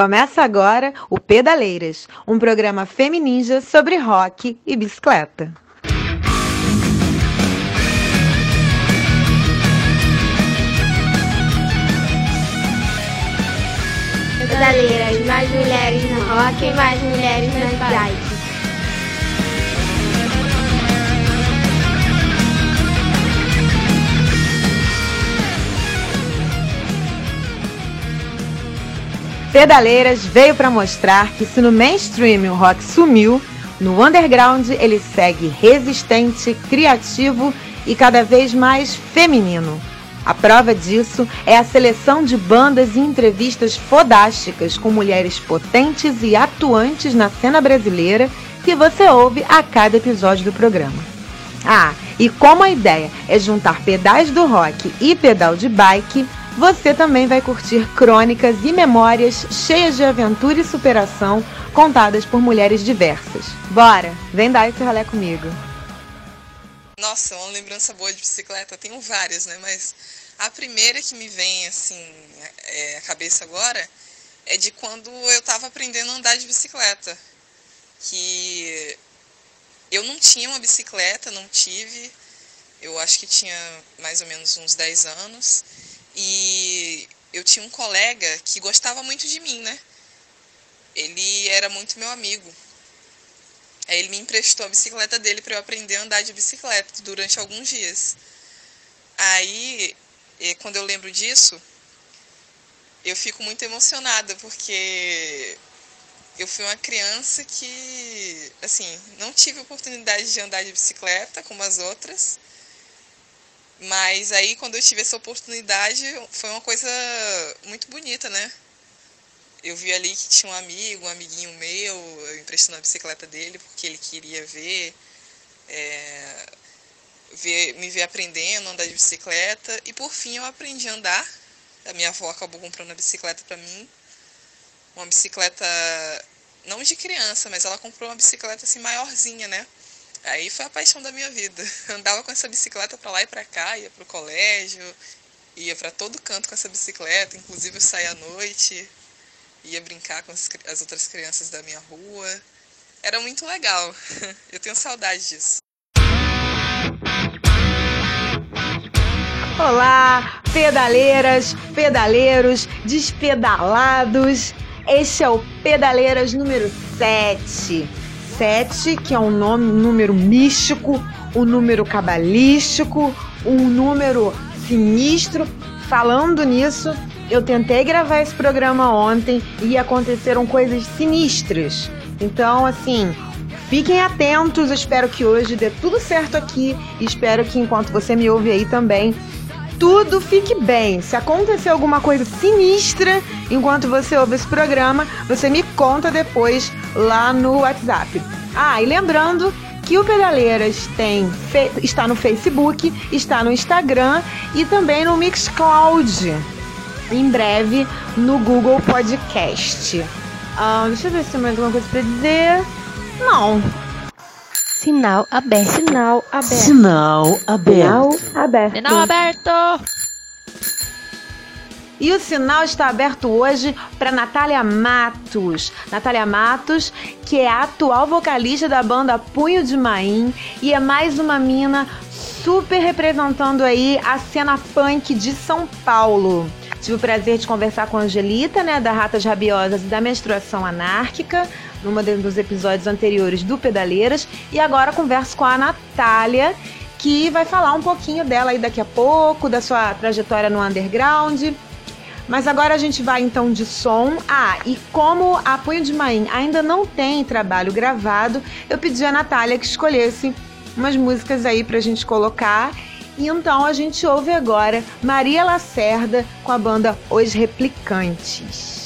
Começa agora o Pedaleiras, um programa femininja sobre rock e bicicleta. Pedaleiras, mais mulheres no rock e mais mulheres nas bikes. Pedaleiras veio para mostrar que se no mainstream o rock sumiu, no underground ele segue resistente, criativo e cada vez mais feminino. A prova disso é a seleção de bandas e entrevistas fodásticas com mulheres potentes e atuantes na cena brasileira que você ouve a cada episódio do programa. Ah, e como a ideia é juntar pedais do rock e pedal de bike, você também vai curtir crônicas e memórias cheias de aventura e superação contadas por mulheres diversas. Bora, vem dar esse rolê comigo. Nossa, uma lembrança boa de bicicleta, tenho várias, né? Mas a primeira que me vem assim é, à cabeça agora é de quando eu estava aprendendo a andar de bicicleta. Que eu não tinha uma bicicleta, não tive. Eu acho que tinha mais ou menos uns 10 anos. E eu tinha um colega que gostava muito de mim, né? Ele era muito meu amigo. Aí ele me emprestou a bicicleta dele para eu aprender a andar de bicicleta durante alguns dias. Aí, quando eu lembro disso, eu fico muito emocionada porque eu fui uma criança que, assim, não tive oportunidade de andar de bicicleta como as outras. Mas aí, quando eu tive essa oportunidade, foi uma coisa muito bonita, né? Eu vi ali que tinha um amigo, um amiguinho meu, eu emprestando a bicicleta dele porque ele queria ver, é, ver me ver aprendendo a andar de bicicleta. E por fim eu aprendi a andar. A minha avó acabou comprando a bicicleta para mim. Uma bicicleta não de criança, mas ela comprou uma bicicleta assim maiorzinha, né? Aí foi a paixão da minha vida. Andava com essa bicicleta para lá e para cá, ia pro colégio, ia para todo canto com essa bicicleta, inclusive eu saía à noite, ia brincar com as, as outras crianças da minha rua. Era muito legal. Eu tenho saudade disso. Olá, pedaleiras, pedaleiros, despedalados. Este é o Pedaleiras número 7 7, que é um nome, número místico, um número cabalístico, um número sinistro. Falando nisso, eu tentei gravar esse programa ontem e aconteceram coisas sinistras. Então, assim, fiquem atentos. Eu espero que hoje dê tudo certo aqui. Espero que enquanto você me ouve aí também, tudo fique bem. Se acontecer alguma coisa sinistra enquanto você ouve esse programa, você me conta depois lá no WhatsApp. Ah, e lembrando que o Pedaleiras tem, está no Facebook, está no Instagram e também no Mixcloud. Em breve no Google Podcast. Ah, deixa eu ver se tem mais alguma coisa para dizer. Não. Sinal aberto. Sinal aberto. Sinal aberto. Sinal aberto. Sinal aberto. E o sinal está aberto hoje para Natália Matos. Natália Matos, que é a atual vocalista da banda Punho de Maim e é mais uma mina super representando aí a cena punk de São Paulo. Tive o prazer de conversar com a Angelita, né, da Ratas Rabiosas e da Menstruação Anárquica, numa dos episódios anteriores do Pedaleiras, e agora converso com a Natália, que vai falar um pouquinho dela aí daqui a pouco, da sua trajetória no underground mas agora a gente vai então de som. Ah, e como a Punho de Maim ainda não tem trabalho gravado, eu pedi a Natália que escolhesse umas músicas aí pra gente colocar. E então a gente ouve agora Maria Lacerda com a banda Os Replicantes.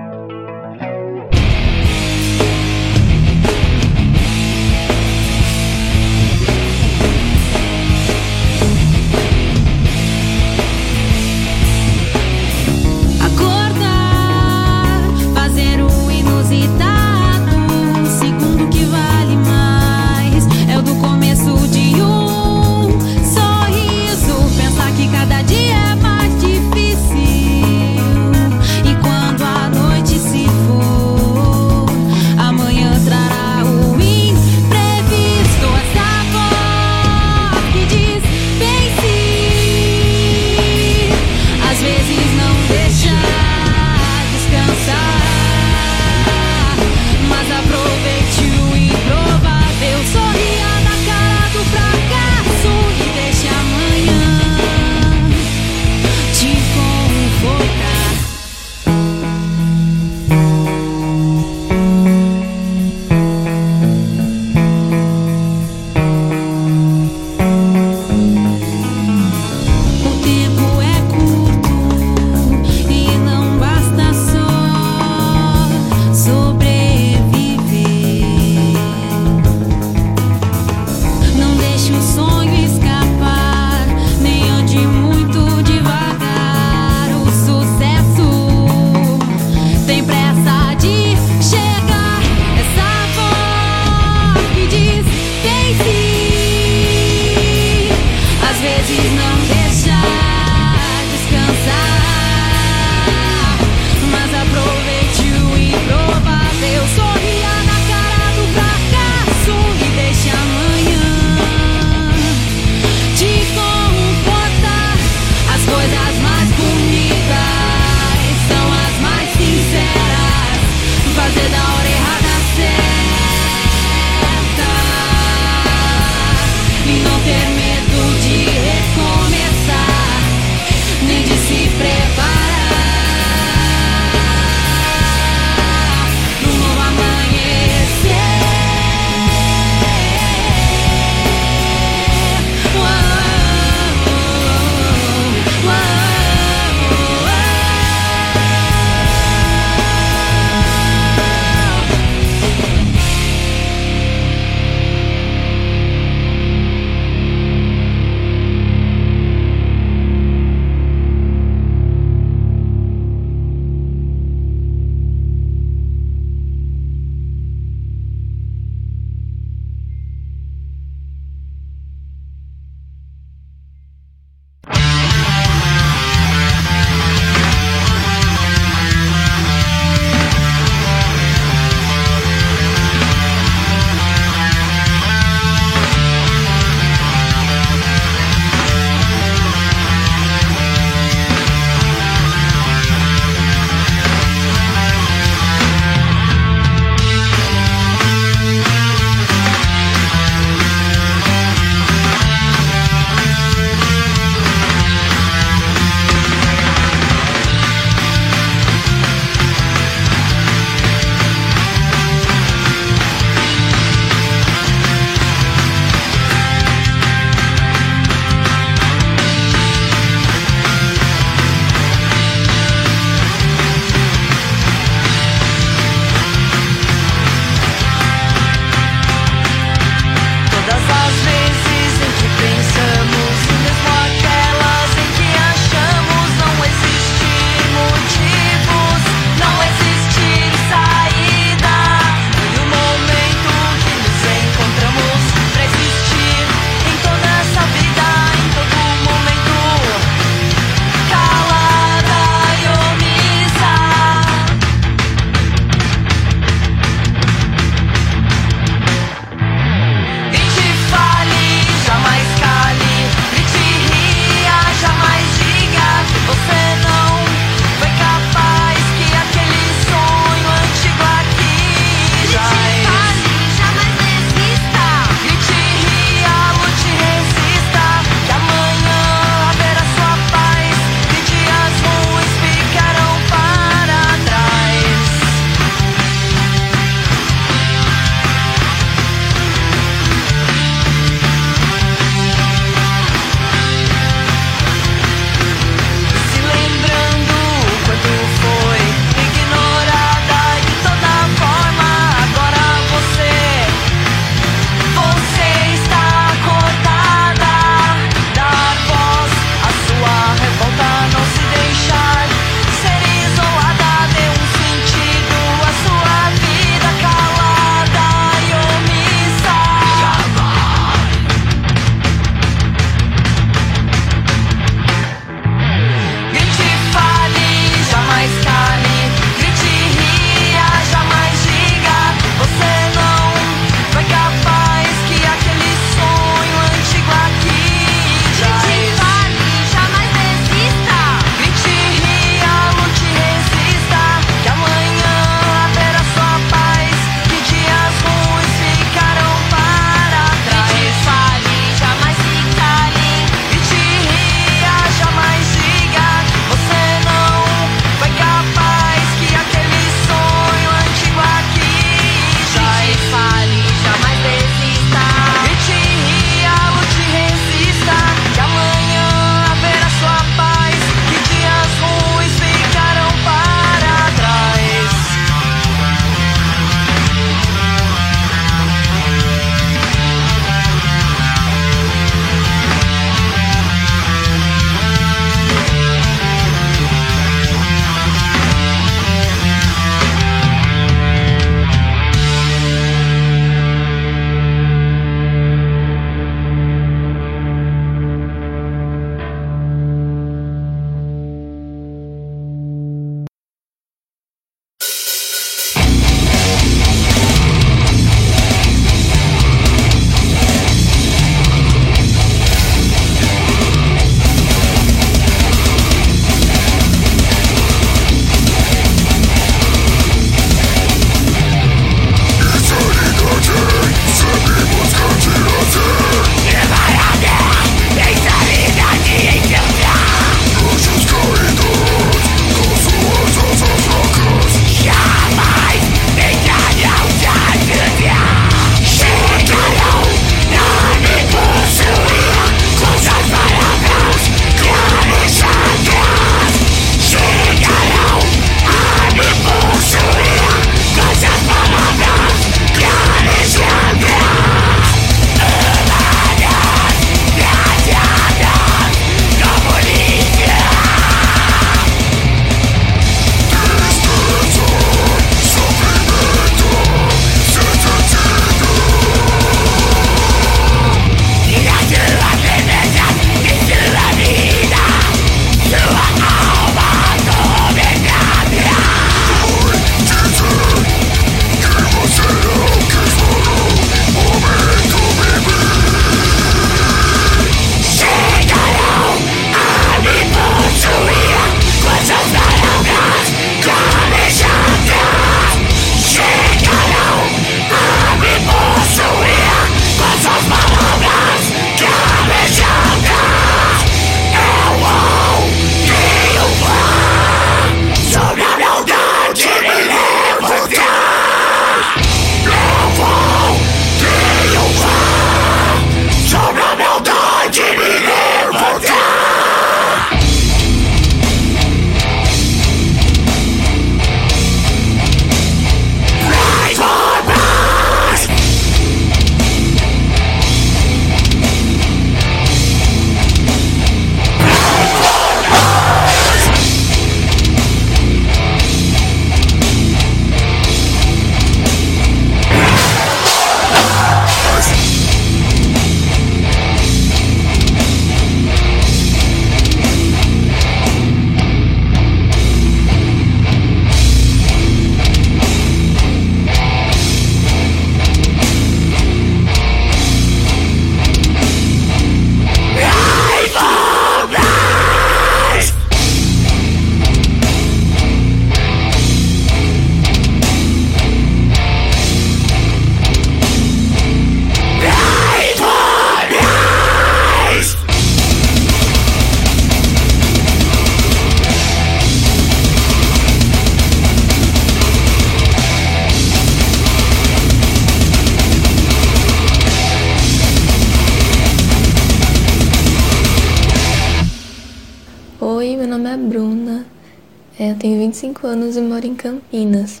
5 anos e moro em Campinas.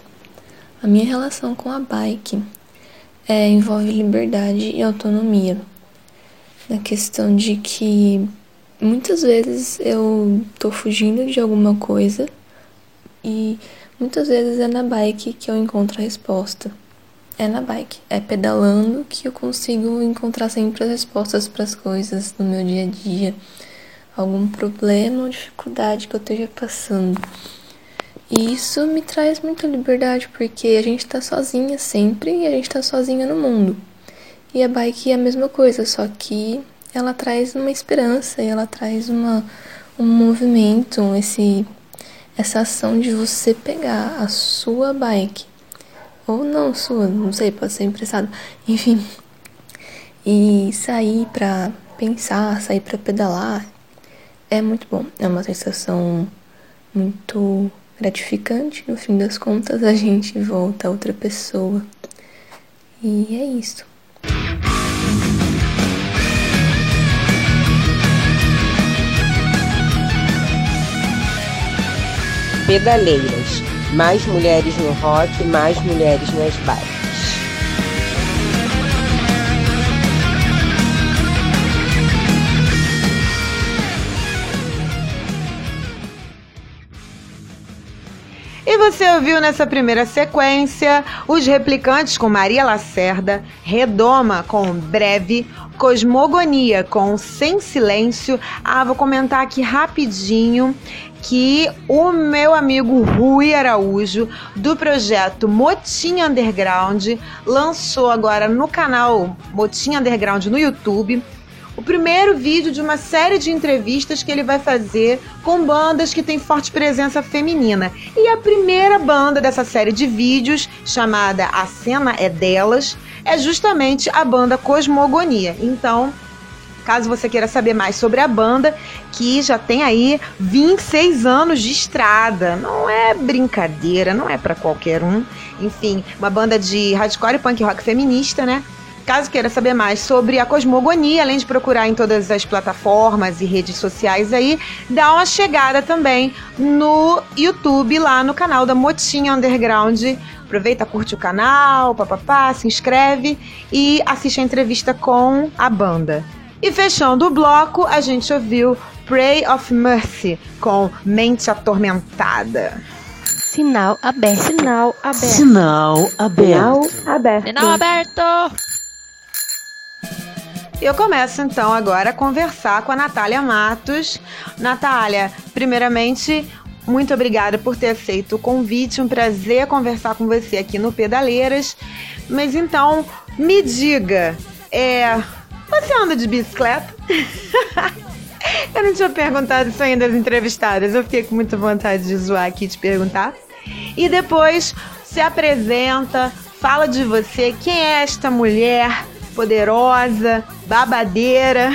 A minha relação com a bike é, envolve liberdade e autonomia. Na questão de que muitas vezes eu tô fugindo de alguma coisa e muitas vezes é na bike que eu encontro a resposta. É na bike, é pedalando que eu consigo encontrar sempre as respostas para as coisas no meu dia a dia algum problema ou dificuldade que eu esteja passando. E isso me traz muita liberdade, porque a gente tá sozinha sempre e a gente tá sozinha no mundo. E a bike é a mesma coisa, só que ela traz uma esperança ela traz uma, um movimento, esse, essa ação de você pegar a sua bike, ou não sua, não sei, pode ser emprestado, enfim, e sair pra pensar, sair pra pedalar, é muito bom, é uma sensação muito gratificante. No fim das contas, a gente volta a outra pessoa. E é isso. Pedaleiras. Mais mulheres no rock, mais mulheres nas bikes. E você ouviu nessa primeira sequência os replicantes com Maria Lacerda, Redoma com Breve, Cosmogonia com Sem Silêncio. Ah, vou comentar aqui rapidinho que o meu amigo Rui Araújo, do projeto Motim Underground, lançou agora no canal Motim Underground no YouTube o primeiro vídeo de uma série de entrevistas que ele vai fazer com bandas que têm forte presença feminina. E a primeira banda dessa série de vídeos, chamada A Cena é Delas, é justamente a banda Cosmogonia. Então, caso você queira saber mais sobre a banda, que já tem aí 26 anos de estrada. Não é brincadeira, não é para qualquer um. Enfim, uma banda de hardcore e punk rock feminista, né? Caso queira saber mais sobre a cosmogonia, além de procurar em todas as plataformas e redes sociais aí, dá uma chegada também no YouTube, lá no canal da Motinha Underground. Aproveita, curte o canal, papapá, se inscreve e assiste a entrevista com a banda. E fechando o bloco, a gente ouviu Pray of Mercy com Mente Atormentada. Sinal aberto. Sinal aberto. Sinal aberto. Sinal aberto. Sinal aberto. Eu começo então agora a conversar com a Natália Matos. Natália, primeiramente, muito obrigada por ter aceito o convite. Um prazer conversar com você aqui no Pedaleiras. Mas então, me diga, é, você anda de bicicleta? Eu não tinha perguntado isso ainda das entrevistadas. Eu fiquei com muita vontade de zoar aqui e te perguntar. E depois se apresenta, fala de você, quem é esta mulher poderosa, babadeira.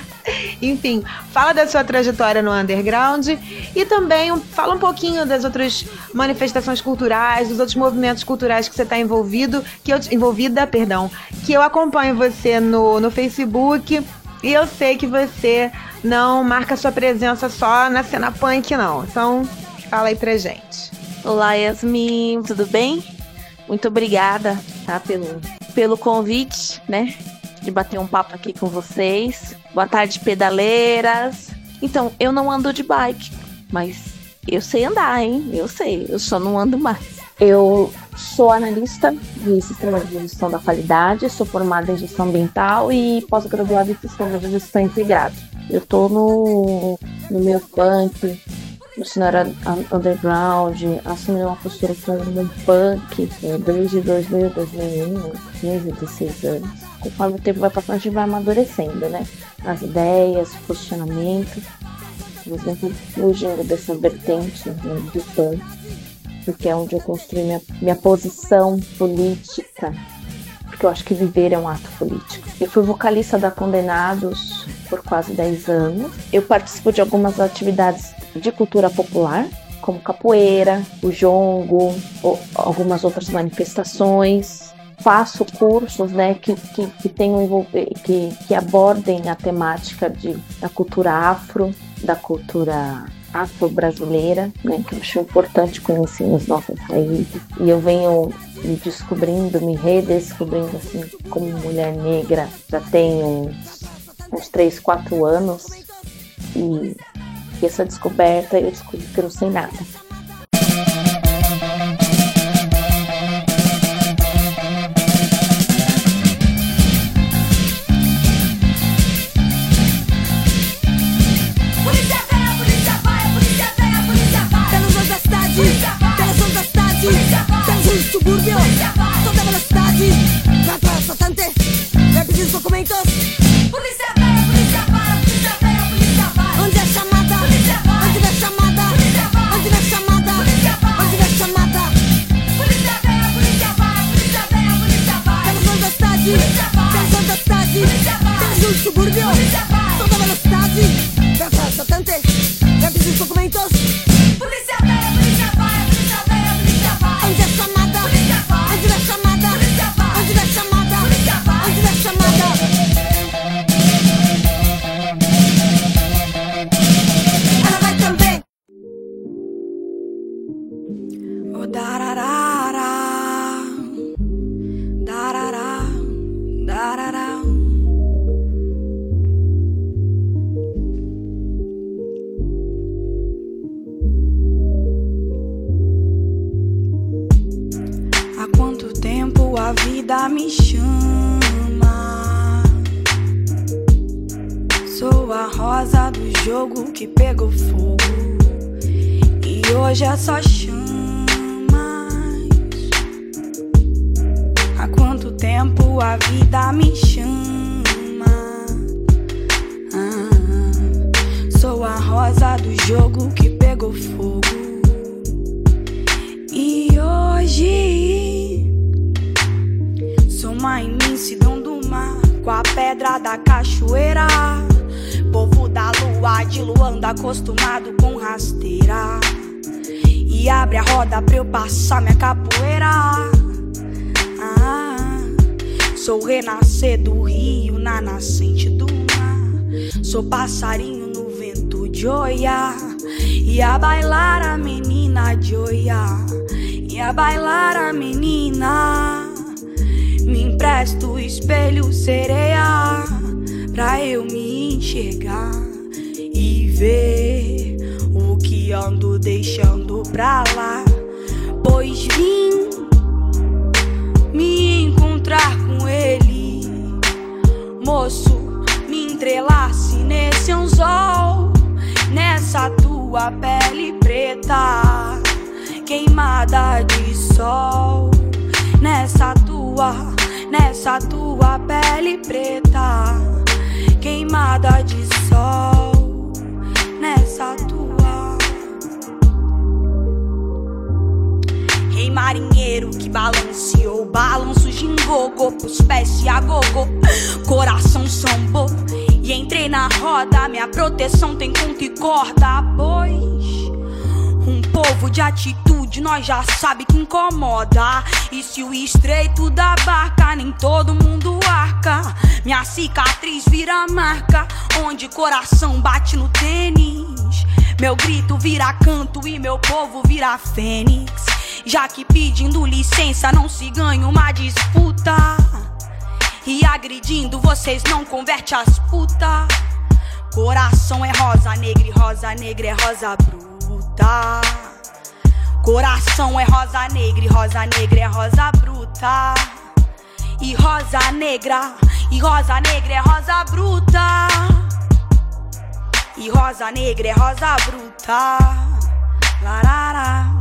Enfim, fala da sua trajetória no underground e também fala um pouquinho das outras manifestações culturais, dos outros movimentos culturais que você está envolvido, que eu envolvida, perdão, que eu acompanho você no, no Facebook e eu sei que você não marca sua presença só na cena punk, não. Então, fala aí pra gente. Olá, Yasmin, tudo bem? Muito obrigada, tá, pelo pelo convite, né? De bater um papo aqui com vocês. Boa tarde, pedaleiras. Então, eu não ando de bike, mas eu sei andar, hein? Eu sei, eu só não ando mais. Eu sou analista de sistema de gestão da qualidade, sou formada em gestão ambiental e pós-graduada em sistema de gestão integrado. Eu tô no, no meu punk, no cenário underground, assumindo uma postura como um punk é, desde 2000, 2001, 15, 16 anos. Conforme o tempo vai passando, a gente vai amadurecendo, né? As ideias, posicionamento. Eu sempre fugindo dessa vertente né, do punk, porque é onde eu construí minha, minha posição política, porque eu acho que viver é um ato político. Eu fui vocalista da Condenados por quase 10 anos. Eu participo de algumas atividades de cultura popular, como capoeira, o jongo, ou algumas outras manifestações. Faço cursos né, que, que, que, tenham, que, que abordem a temática de, da cultura afro, da cultura afro-brasileira, né, que eu acho importante conhecer as nossas raízes. E eu venho me descobrindo, me redescobrindo assim como mulher negra já tem uns, uns 3, 4 anos. E, e essa descoberta eu descobri que eu não sei nada. Vida me chama? Ah, sou a rosa do jogo que pegou fogo. E hoje sou uma imensidão do mar com a pedra da cachoeira. Povo da lua de Luanda acostumado com rasteira. E abre a roda pra eu passar minha capoeira. Sou renascer do rio na nascente do mar. Sou passarinho no vento de Oia. E a bailar a menina de Oia. E a bailar a menina. Me empresta o espelho sereia pra eu me enxergar e ver o que ando deixando pra lá. Pois vim me encontrar moço. Me entrelace nesse anzol, nessa tua pele preta, queimada de sol, nessa tua, nessa tua pele preta, queimada de sol, nessa tua. Marinheiro que balanceou, balanço gingogô, pros pés se agogô, coração sambou. E entrei na roda, minha proteção tem conta e corda, pois. Um povo de atitude, nós já sabe que incomoda. E se o estreito da barca, nem todo mundo arca. Minha cicatriz vira marca, onde coração bate no tênis. Meu grito vira canto e meu povo vira fênix. Já que pedindo licença não se ganha uma disputa. E agredindo vocês não converte as puta. Coração é rosa negra e rosa negra é rosa bruta. Coração é rosa negra e rosa negra é rosa bruta. E rosa negra, e rosa negra é rosa bruta. E rosa negra é rosa bruta. Larara.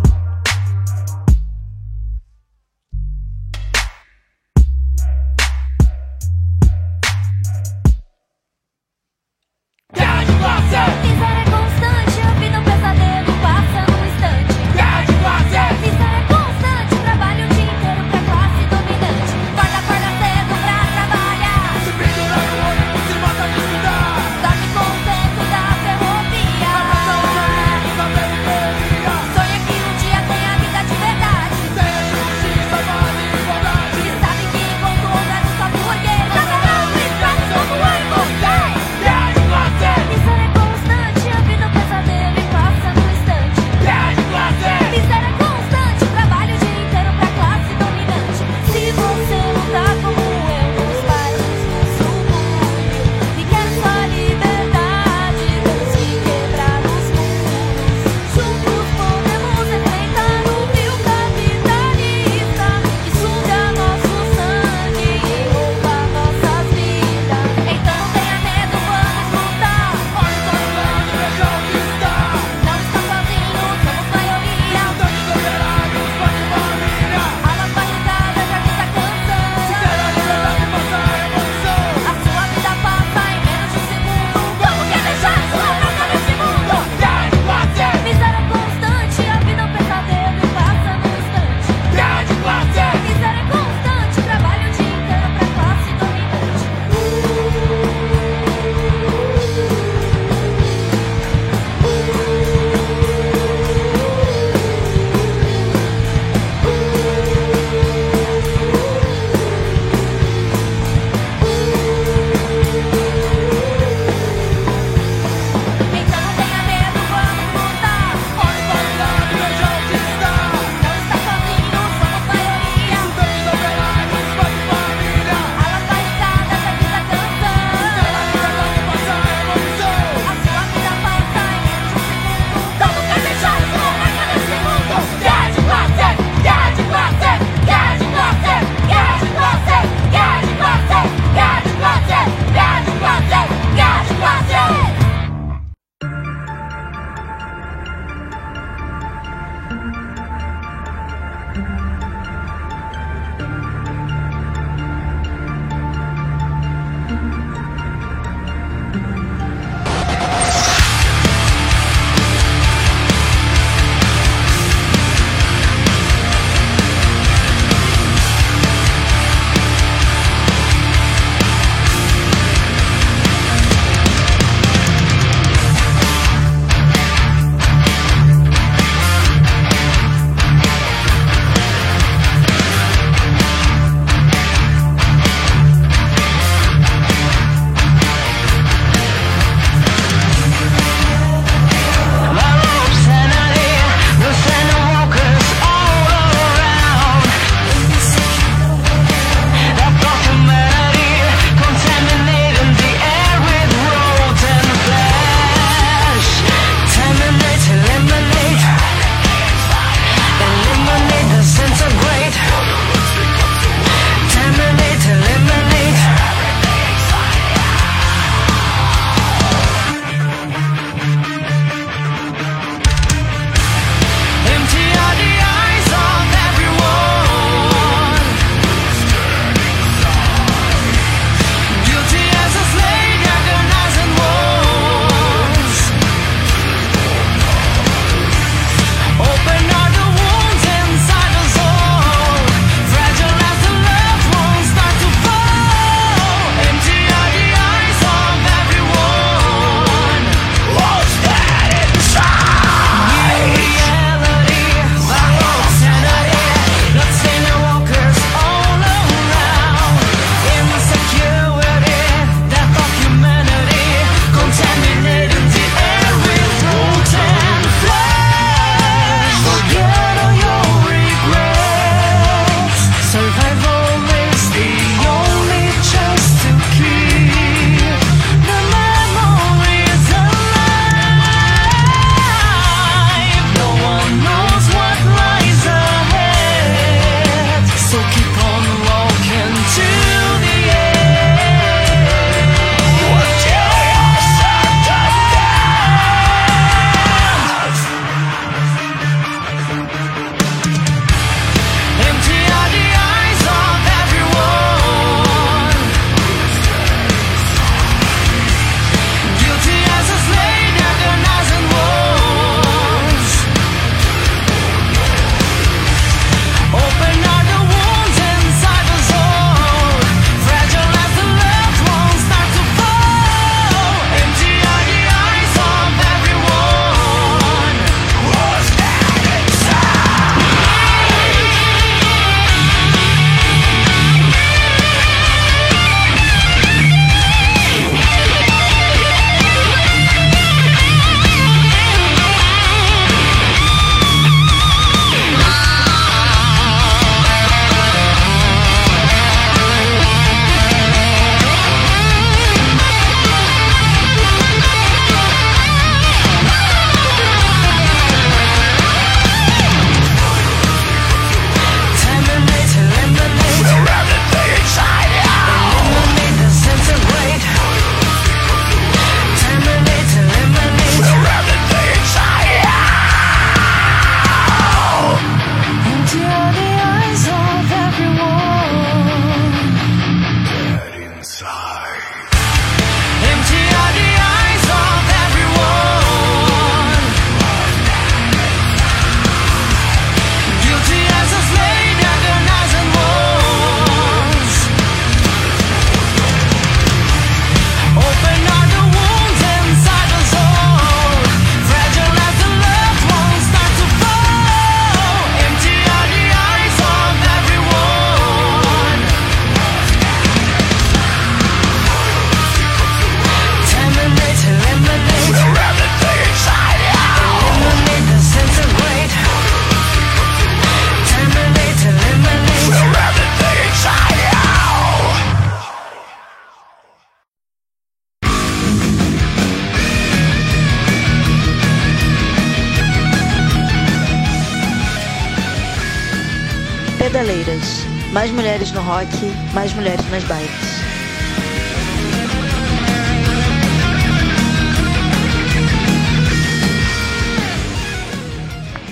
Mais mulheres no rock, mais mulheres nas bikes.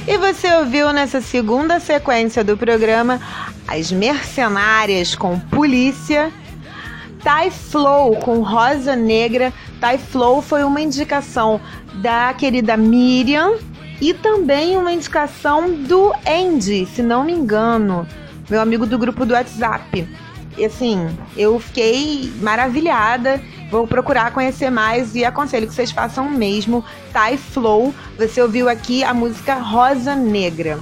E você ouviu nessa segunda sequência do programa As Mercenárias com Polícia, Thai Flow com Rosa Negra. Thai Flow foi uma indicação da querida Miriam e também uma indicação do Andy, se não me engano, meu amigo do grupo do WhatsApp. E assim, eu fiquei maravilhada. Vou procurar conhecer mais e aconselho que vocês façam o mesmo. Thai Flow, você ouviu aqui a música Rosa Negra.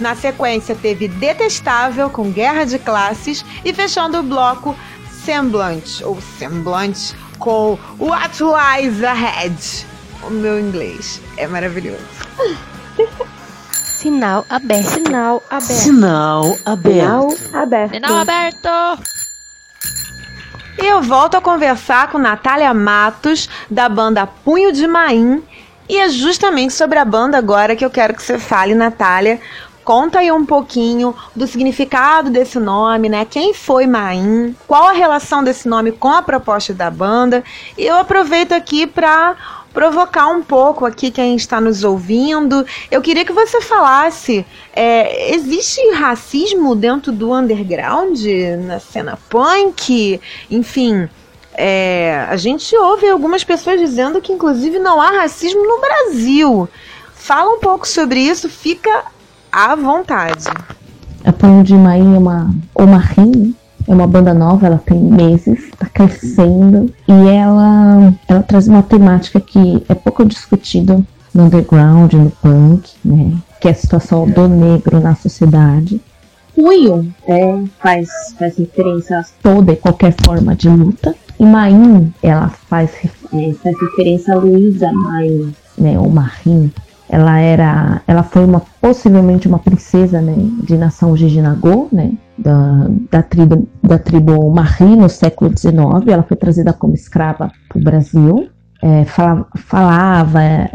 Na sequência teve Detestável com Guerra de Classes e fechando o bloco Semblante ou Semblante com What Lies Ahead. O meu inglês é maravilhoso. Sinal aberto. Sinal aberto. Sinal aberto. aberto. Sinal aberto! E eu volto a conversar com Natália Matos, da banda Punho de Maim. E é justamente sobre a banda agora que eu quero que você fale, Natália. Conta aí um pouquinho do significado desse nome, né? Quem foi Maim? Qual a relação desse nome com a proposta da banda? E eu aproveito aqui para provocar um pouco aqui quem está nos ouvindo. Eu queria que você falasse: é, existe racismo dentro do underground, na cena punk? Enfim, é, a gente ouve algumas pessoas dizendo que, inclusive, não há racismo no Brasil. Fala um pouco sobre isso, fica à vontade. A Punho de Maim é uma, é uma banda nova, ela tem meses, está crescendo e ela, ela traz uma temática que é pouco discutida no underground, no punk, né? Que é a situação do negro na sociedade. Punho é, faz, faz referência a toda e qualquer forma de luta. E Maim, ela faz, é, faz referência a Luísa Maim, né? Ou Marim. Ela era, ela foi uma possivelmente uma princesa, né, de nação Jijinagô, né, da, da tribo da tribo Marri no século XIX. Ela foi trazida como escrava para o Brasil. É, falava, falava, é,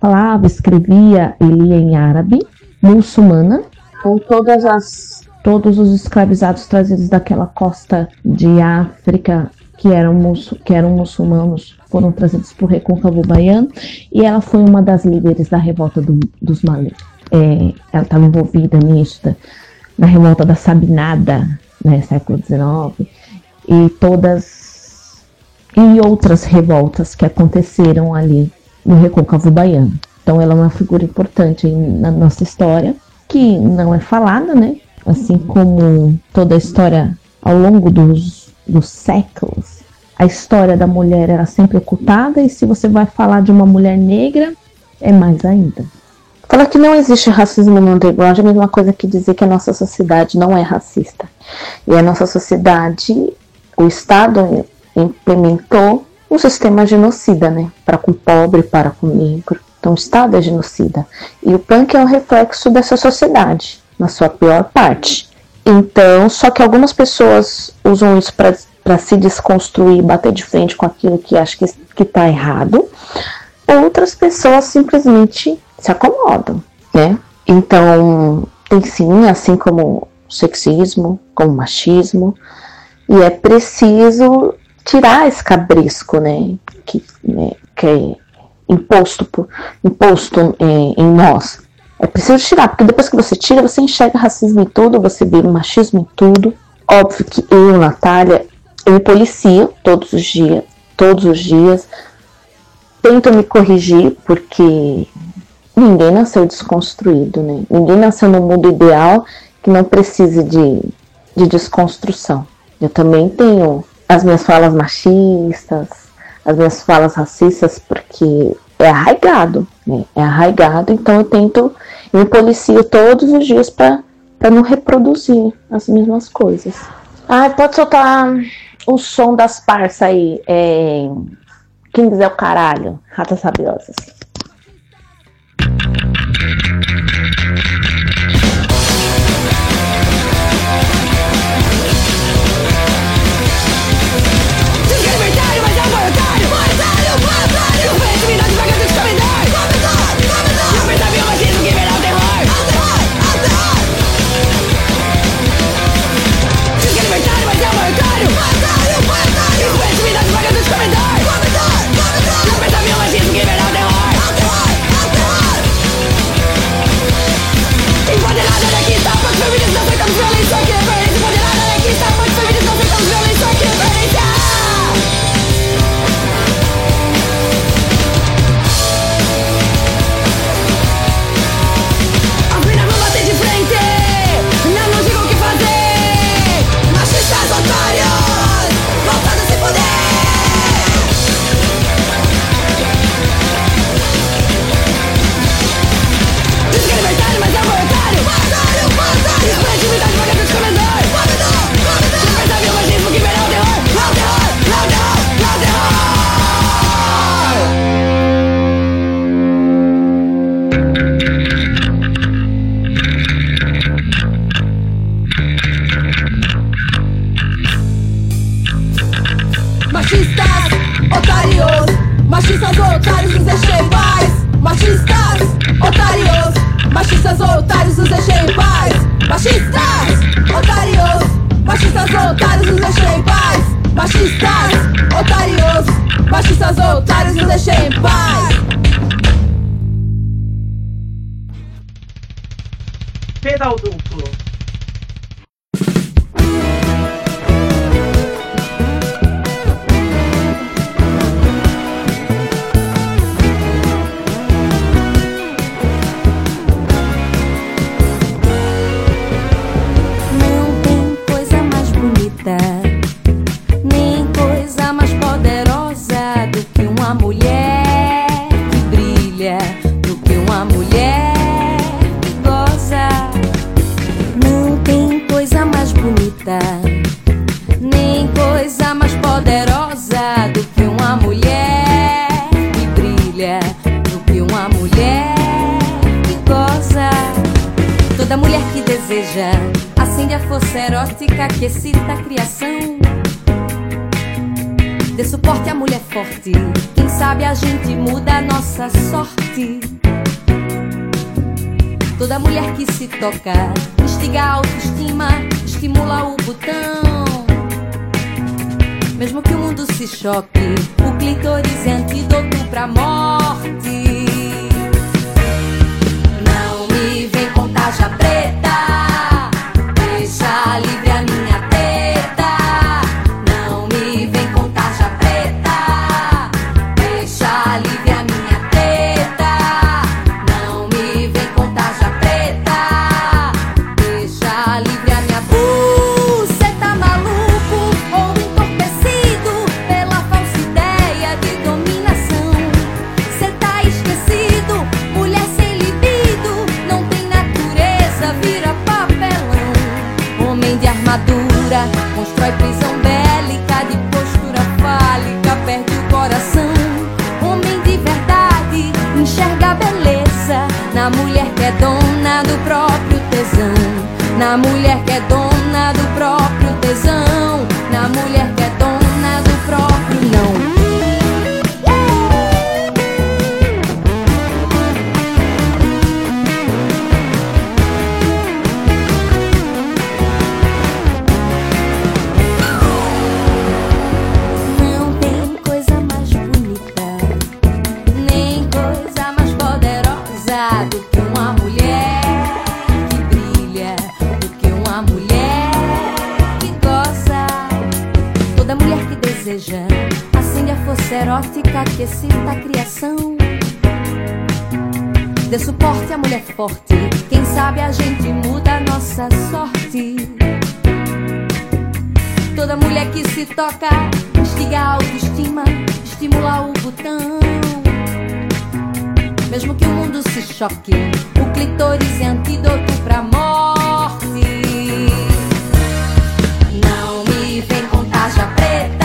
falava, escrevia e lia em árabe, muçulmana, com todas as todos os escravizados trazidos daquela costa de África que eram, que eram muçulmanos foram trazidos para o recôncavo baiano e ela foi uma das líderes da revolta do- dos Malê. É, ela estava envolvida nisso, na revolta da Sabinada, né, século XIX, e todas e outras revoltas que aconteceram ali no recôncavo baiano. Então ela é uma figura importante na nossa história, que não é falada, né? Assim como toda a história ao longo dos, dos séculos, a história da mulher era sempre ocultada, e se você vai falar de uma mulher negra, é mais ainda. Falar que não existe racismo no underground é a mesma coisa que dizer que a nossa sociedade não é racista. E a nossa sociedade, o Estado implementou um sistema genocida, né? Para com pobre, para com negro. Então o Estado é genocida. E o punk é um reflexo dessa sociedade, na sua pior parte. Então, só que algumas pessoas usam isso para se desconstruir, bater de frente com aquilo que acha que, que tá errado. Outras pessoas simplesmente se acomodam, né? Então, tem sim, assim como sexismo, como machismo, e é preciso tirar esse cabrisco, né? Que, né, que é imposto, por, imposto em, em nós. É preciso tirar, porque depois que você tira, você enxerga racismo em tudo, você vê machismo em tudo. Óbvio que eu, Natália, eu me policio todos os dias, todos os dias. Tento me corrigir porque ninguém nasceu desconstruído, né? Ninguém nasceu no mundo ideal que não precise de, de desconstrução. Eu também tenho as minhas falas machistas, as minhas falas racistas, porque é arraigado, né? É arraigado, então eu tento, eu me policio todos os dias para não reproduzir as mesmas coisas. Ah, pode soltar o som das parças aí. É... Kings é o caralho, ratas rabiosas. bonita, nem coisa mais poderosa do que uma mulher que brilha, do que uma mulher que goza. Toda mulher que deseja acende a força erótica que excita a criação. Dê suporte à mulher forte, quem sabe a gente muda a nossa sorte. Toda mulher que se toca deseja. Acende assim a força erótica que excita a criação. Dê suporte à mulher forte. Quem sabe a gente muda a nossa sorte. Toda mulher que se toca, instiga a autoestima, estimula o botão. Mesmo que o mundo se choque, o clitóris é antídoto pra morte. Não me vem com tarja preta.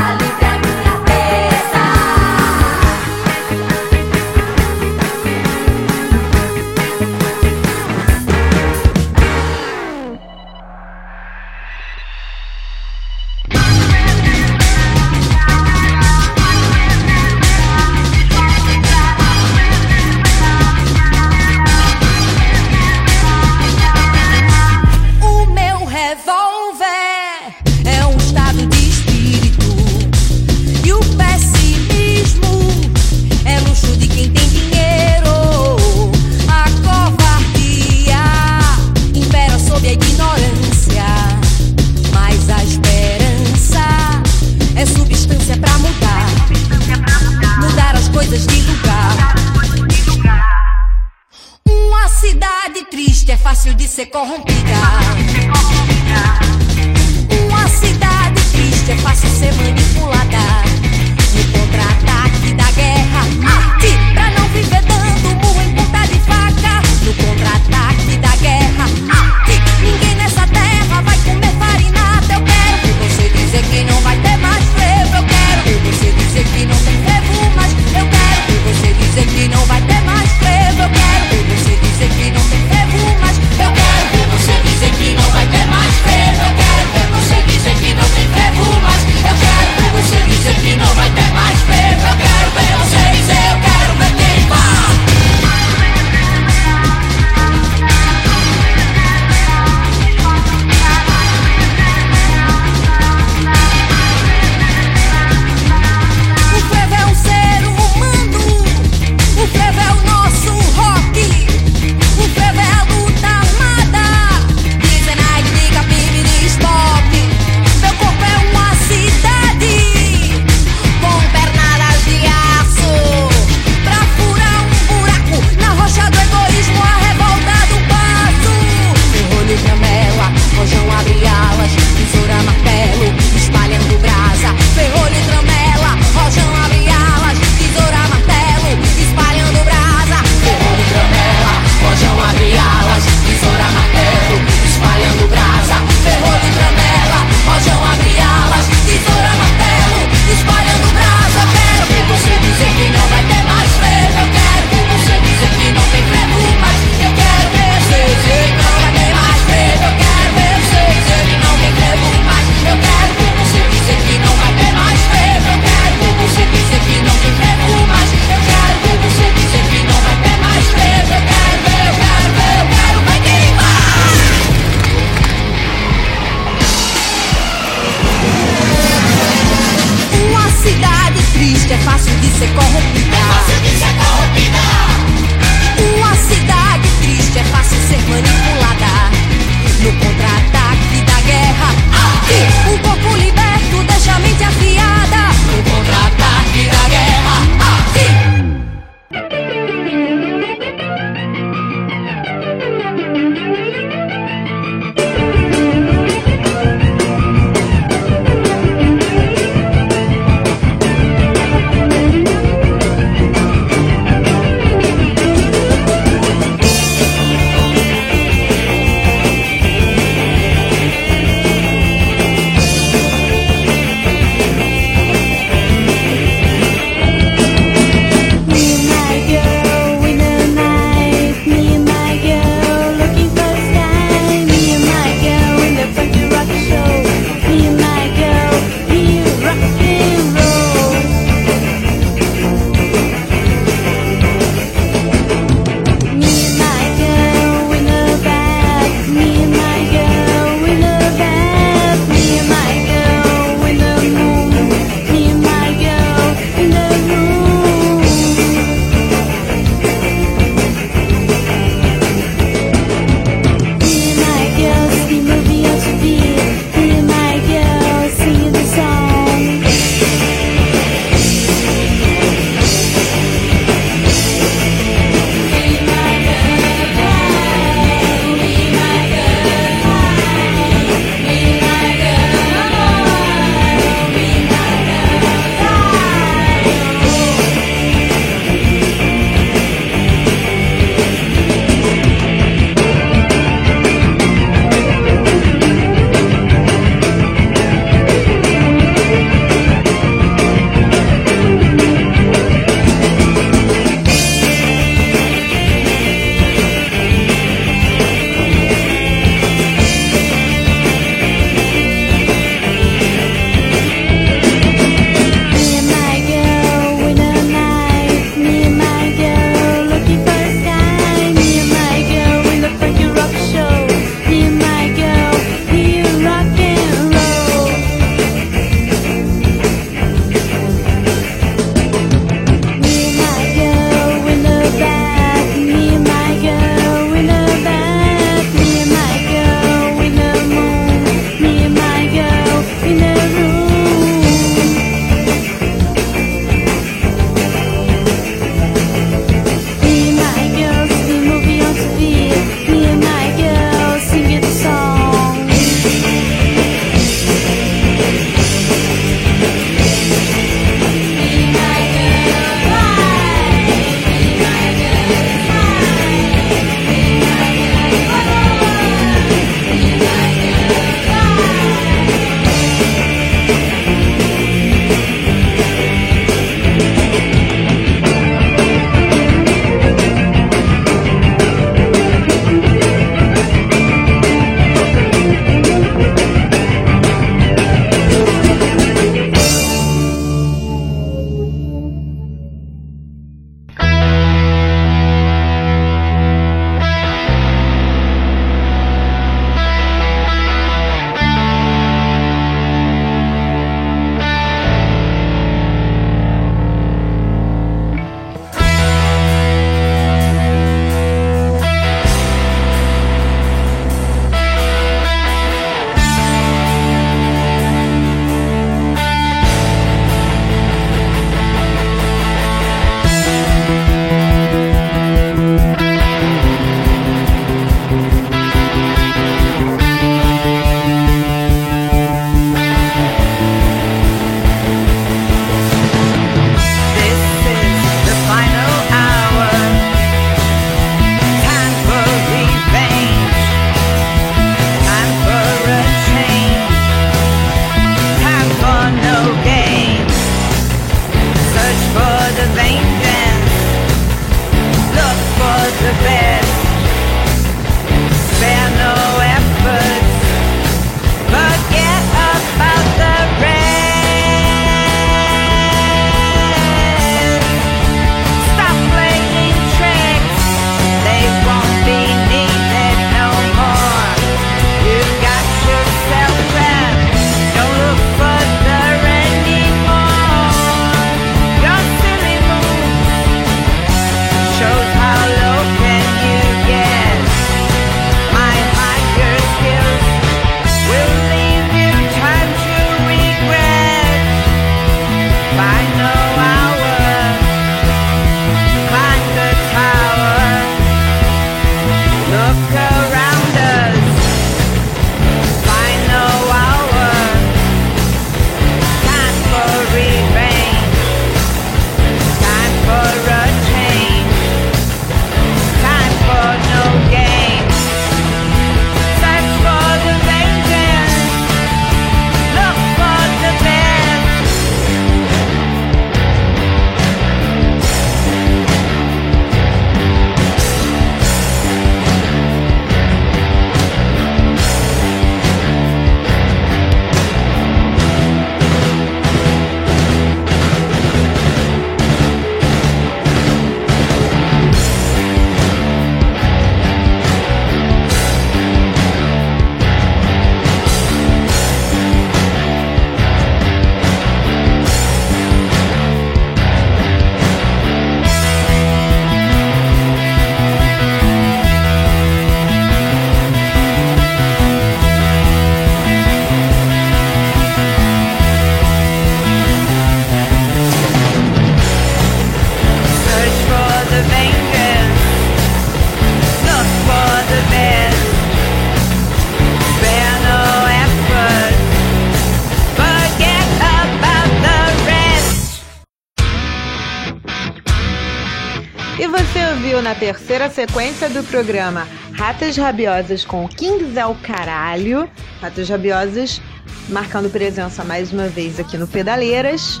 Na terceira sequência do programa Ratas Rabiosas com Kings é o Caralho. Ratas Rabiosas marcando presença mais uma vez aqui no Pedaleiras.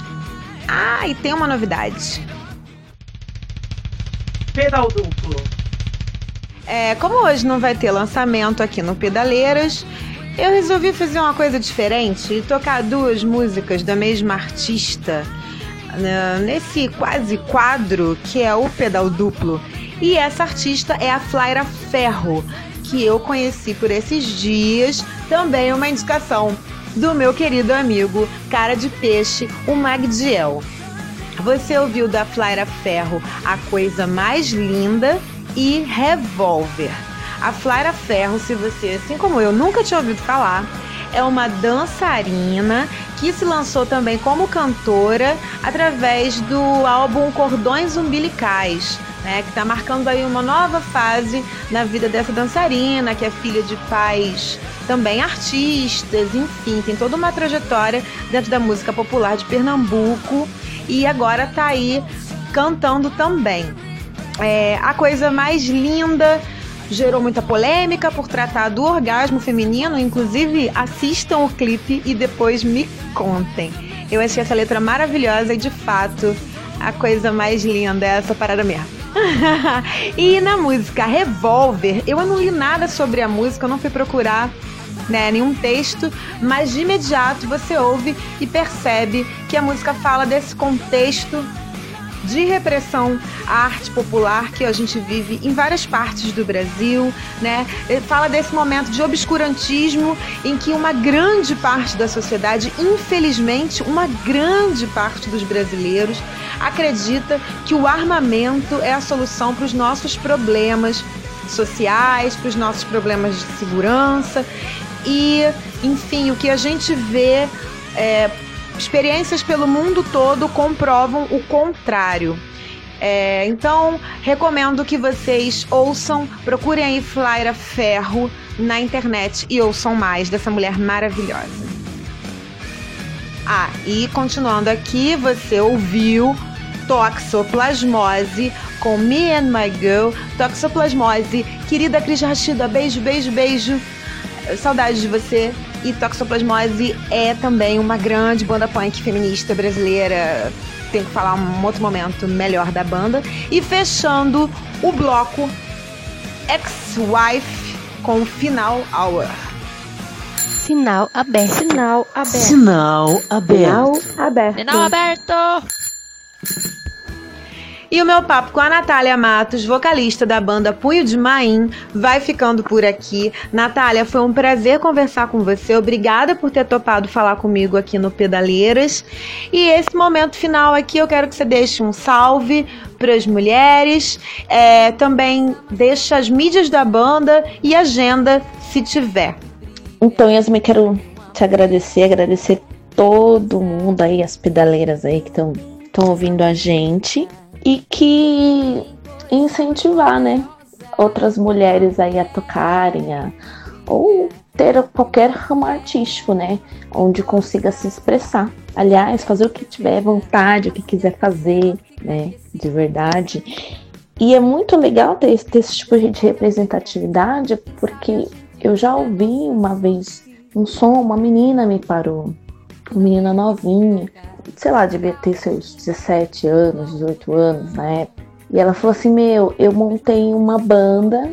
Ah, e tem uma novidade. Pedal duplo. É, como hoje não vai ter lançamento aqui no Pedaleiras, eu resolvi fazer uma coisa diferente e tocar duas músicas da mesma artista né, nesse quase quadro que é o pedal duplo. E essa artista é a Flaira Ferro, que eu conheci por esses dias, também uma indicação do meu querido amigo Cara de Peixe, o Magdiel. Você ouviu da Flaira Ferro a coisa mais linda e Revolver. A Flaira Ferro, se você, assim como eu, nunca tinha ouvido falar, é uma dançarina que se lançou também como cantora através do álbum Cordões Umbilicais. Né, que está marcando aí uma nova fase na vida dessa dançarina, que é filha de pais também artistas, enfim, tem toda uma trajetória dentro da música popular de Pernambuco e agora tá aí cantando também. É, a coisa mais linda gerou muita polêmica por tratar do orgasmo feminino, inclusive assistam o clipe e depois me contem. Eu achei essa letra maravilhosa e de fato a coisa mais linda é essa parada mesmo. e na música Revolver, eu não li nada sobre a música, eu não fui procurar né, nenhum texto, mas de imediato você ouve e percebe que a música fala desse contexto de repressão à arte popular que a gente vive em várias partes do Brasil, né? Fala desse momento de obscurantismo em que uma grande parte da sociedade, infelizmente, uma grande parte dos brasileiros acredita que o armamento é a solução para os nossos problemas sociais, para os nossos problemas de segurança e, enfim, o que a gente vê é, experiências pelo mundo todo comprovam o contrário. É, então, recomendo que vocês ouçam, procurem aí Flaira Ferro na internet e ouçam mais dessa mulher maravilhosa. Ah, e continuando aqui, você ouviu Toxoplasmose com Me and My Girl. Toxoplasmose, querida Cris Rachida, beijo, beijo, beijo. Saudade de você. E Toxoplasmose é também uma grande banda punk feminista brasileira. Tem que falar um outro momento melhor da banda. E fechando o bloco Ex-Wife com Final Hour. Sinal aberto. Sinal aberto. Sinal aberto. aberto. Sinal aberto. E o meu papo com a Natália Matos, vocalista da banda Punho de Maim, vai ficando por aqui. Natália, foi um prazer conversar com você. Obrigada por ter topado falar comigo aqui no Pedaleiras. E esse momento final aqui, eu quero que você deixe um salve para as mulheres. É, também deixa as mídias da banda e agenda, se tiver. Então, Yasmin, quero te agradecer, agradecer todo mundo aí, as pedaleiras aí que estão ouvindo a gente e que incentivar, né, outras mulheres aí a tocarem, a, ou ter qualquer ramo artístico, né, onde consiga se expressar. Aliás, fazer o que tiver vontade, o que quiser fazer, né, de verdade. E é muito legal ter, ter esse tipo de representatividade, porque eu já ouvi uma vez um som, uma menina me parou, menina novinha, sei lá, devia ter seus 17 anos, 18 anos na época. E ela falou assim: Meu, eu montei uma banda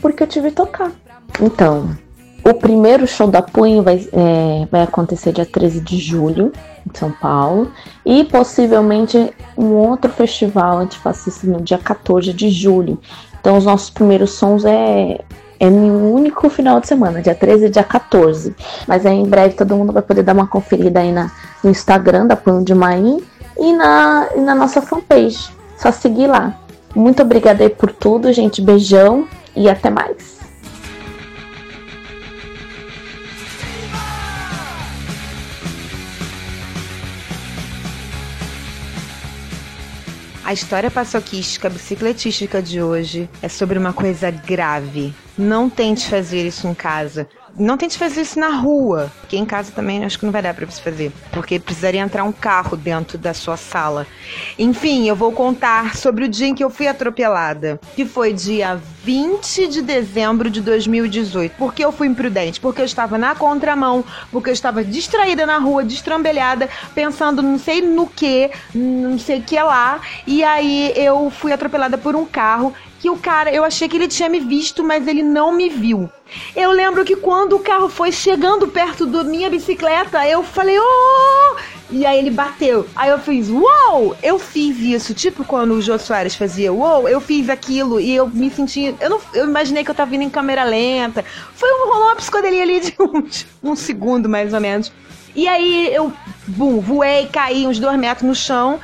porque eu tive que tocar. Então, o primeiro show da Punho vai, é, vai acontecer dia 13 de julho, em São Paulo. E possivelmente um outro festival antifascista no dia 14 de julho. Então, os nossos primeiros sons é, é no único final de semana, dia 13 e dia 14. Mas aí em breve todo mundo vai poder dar uma conferida aí na, no Instagram da Punho de Maim e na, e na nossa fanpage. Só seguir lá. Muito obrigada aí por tudo, gente. Beijão e até mais. A história paçoquística bicicletística de hoje é sobre uma coisa grave. Não tente fazer isso em casa. Não tente fazer isso na rua, porque em casa também acho que não vai dar pra você fazer, porque precisaria entrar um carro dentro da sua sala. Enfim, eu vou contar sobre o dia em que eu fui atropelada, que foi dia 20 de dezembro de 2018. Por que eu fui imprudente? Porque eu estava na contramão, porque eu estava distraída na rua, destrambelhada, pensando não sei no que, não sei o que lá, e aí eu fui atropelada por um carro que o cara, eu achei que ele tinha me visto, mas ele não me viu. Eu lembro que quando o carro foi chegando perto da minha bicicleta, eu falei, oh! E aí ele bateu. Aí eu fiz, uou! Eu fiz isso, tipo quando o Jô Soares fazia uou, eu fiz aquilo e eu me senti. Eu, não, eu imaginei que eu tava vindo em câmera lenta. Foi um, rolou uma psicodelia ali de uns, um segundo, mais ou menos. E aí eu, bum, voei, caí uns dois metros no chão.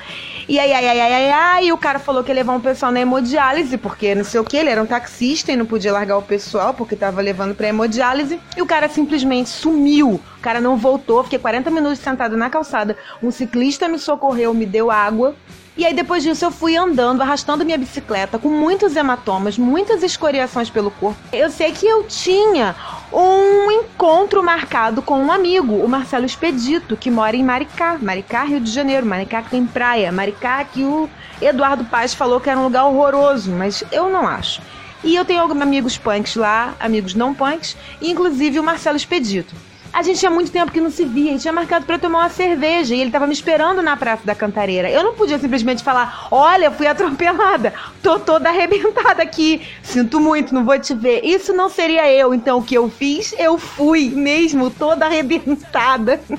E aí, ai, ai, ai, ai, o cara falou que ia levar um pessoal na hemodiálise, porque não sei o que, ele era um taxista e não podia largar o pessoal, porque tava levando pra hemodiálise. E o cara simplesmente sumiu. O cara não voltou, fiquei 40 minutos sentado na calçada. Um ciclista me socorreu, me deu água. E aí depois disso eu fui andando, arrastando minha bicicleta com muitos hematomas, muitas escoriações pelo corpo. Eu sei que eu tinha um encontro marcado com um amigo, o Marcelo Expedito, que mora em Maricá, Maricá, Rio de Janeiro, Maricá que tem praia, Maricá que o Eduardo Paz falou que era um lugar horroroso, mas eu não acho. E eu tenho alguns amigos punks lá, amigos não punks, e inclusive o Marcelo Expedito. A gente tinha muito tempo que não se via e tinha marcado eu tomar uma cerveja e ele tava me esperando na Praça da Cantareira. Eu não podia simplesmente falar: Olha, fui atropelada, tô toda arrebentada aqui, sinto muito, não vou te ver. Isso não seria eu. Então o que eu fiz? Eu fui mesmo toda arrebentada.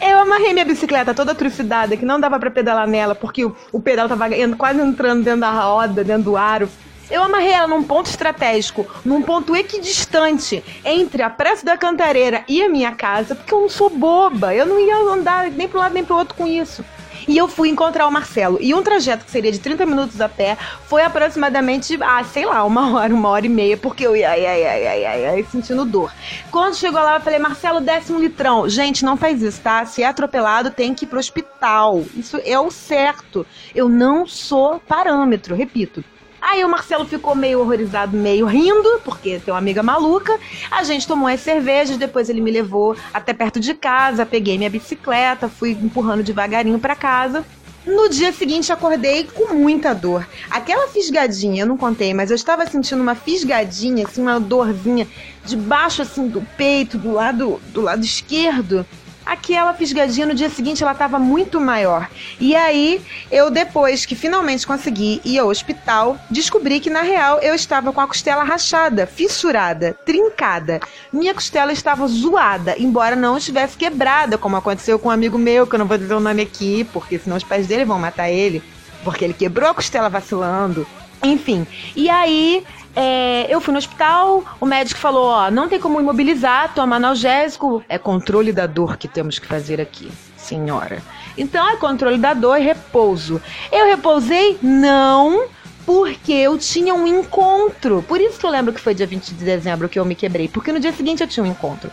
Eu amarrei minha bicicleta toda trucidada, que não dava pra pedalar nela, porque o, o pedal tava quase entrando dentro da roda, dentro do aro. Eu amarrei ela num ponto estratégico, num ponto equidistante entre a Praça da Cantareira e a minha casa, porque eu não sou boba, eu não ia andar nem pro lado nem pro outro com isso. E eu fui encontrar o Marcelo. E um trajeto que seria de 30 minutos a pé foi aproximadamente, ah, sei lá, uma hora, uma hora e meia, porque eu ia ai, ai, ai, ai, ai, sentindo dor. Quando chegou lá, eu falei, Marcelo, desce um litrão. Gente, não faz isso, tá? Se é atropelado, tem que ir pro hospital. Isso é o certo. Eu não sou parâmetro, repito. Aí o Marcelo ficou meio horrorizado, meio rindo, porque tem uma amiga maluca. A gente tomou as cervejas, depois ele me levou até perto de casa, peguei minha bicicleta, fui empurrando devagarinho pra casa. No dia seguinte acordei com muita dor. Aquela fisgadinha, eu não contei, mas eu estava sentindo uma fisgadinha, assim, uma dorzinha debaixo assim do peito, do lado do lado esquerdo. Aquela fisgadinha no dia seguinte ela estava muito maior. E aí, eu depois que finalmente consegui ir ao hospital, descobri que na real eu estava com a costela rachada, fissurada, trincada. Minha costela estava zoada, embora não estivesse quebrada, como aconteceu com um amigo meu, que eu não vou dizer o nome aqui, porque senão os pais dele vão matar ele, porque ele quebrou a costela vacilando. Enfim, e aí é, eu fui no hospital, o médico falou: ó, não tem como imobilizar, toma analgésico. É controle da dor que temos que fazer aqui, senhora. Então é controle da dor e repouso. Eu repousei? Não. Porque eu tinha um encontro. Por isso que eu lembro que foi dia 20 de dezembro que eu me quebrei. Porque no dia seguinte eu tinha um encontro.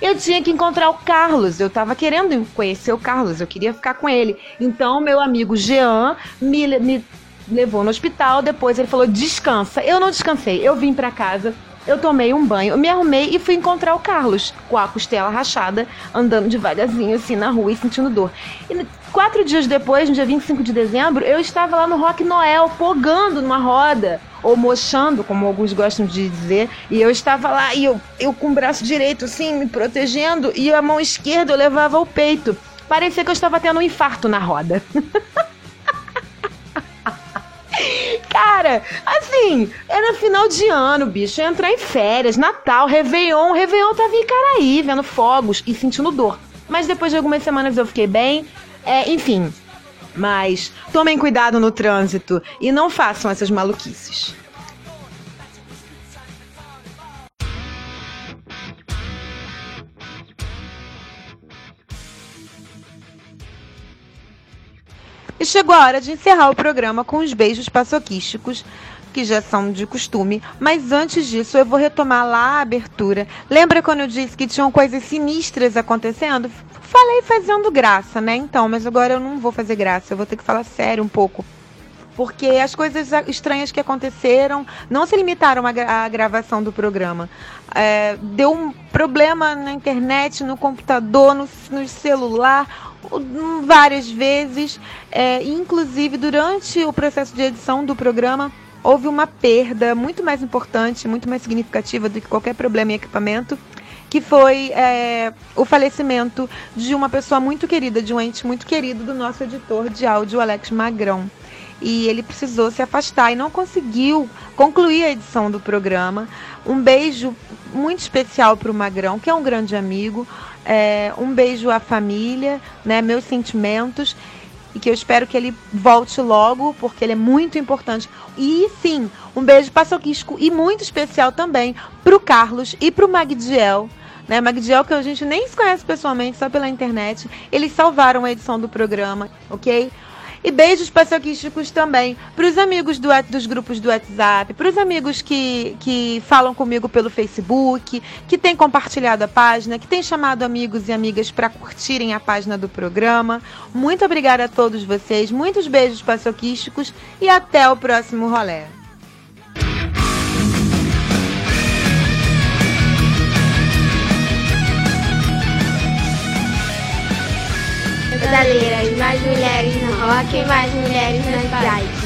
Eu tinha que encontrar o Carlos. Eu tava querendo conhecer o Carlos. Eu queria ficar com ele. Então, meu amigo Jean me, me levou no hospital, depois ele falou: descansa. Eu não descansei, eu vim pra casa, eu tomei um banho, me arrumei e fui encontrar o Carlos, com a costela rachada, andando devagarzinho assim na rua e sentindo dor. E quatro dias depois, no dia 25 de dezembro, eu estava lá no Rock Noel, pogando numa roda. Ou mochando, como alguns gostam de dizer, e eu estava lá, e eu, eu com o braço direito assim, me protegendo, e a mão esquerda eu levava ao peito. Parecia que eu estava tendo um infarto na roda. Cara, assim, era final de ano, bicho. Ia entrar em férias, Natal, Réveillon. Réveillon tava em Caraí, vendo fogos e sentindo dor. Mas depois de algumas semanas eu fiquei bem. É, enfim. Mas tomem cuidado no trânsito e não façam essas maluquices. E chegou a hora de encerrar o programa com os beijos paçoquísticos, que já são de costume. Mas antes disso, eu vou retomar lá a abertura. Lembra quando eu disse que tinham coisas sinistras acontecendo? Falei fazendo graça, né? Então, mas agora eu não vou fazer graça, eu vou ter que falar sério um pouco. porque as coisas estranhas que aconteceram não se limitaram à, gra- à gravação do programa. É, deu um problema na internet, no computador, no, no celular, várias vezes. É, inclusive, durante o processo de edição do programa, houve uma perda muito mais importante, muito mais significativa do que qualquer problema em equipamento, que foi é, o falecimento de uma pessoa muito querida, de um ente muito querido do nosso editor de áudio, Alex Magrão. E ele precisou se afastar e não conseguiu concluir a edição do programa. Um beijo muito especial para o Magrão, que é um grande amigo. É, um beijo à família, né, meus sentimentos e que eu espero que ele volte logo, porque ele é muito importante. E sim, um beijo paçoquisco e muito especial também pro Carlos e pro Magdiel. Né, Magdiel, que a gente nem se conhece pessoalmente, só pela internet. Eles salvaram a edição do programa, ok? E beijos paçoquísticos também para os amigos do, dos grupos do WhatsApp, para os amigos que, que falam comigo pelo Facebook, que têm compartilhado a página, que têm chamado amigos e amigas para curtirem a página do programa. Muito obrigada a todos vocês, muitos beijos paçoquísticos e até o próximo rolê. Pedaleiras, mais mulheres no rock, mais mulheres nas bikes.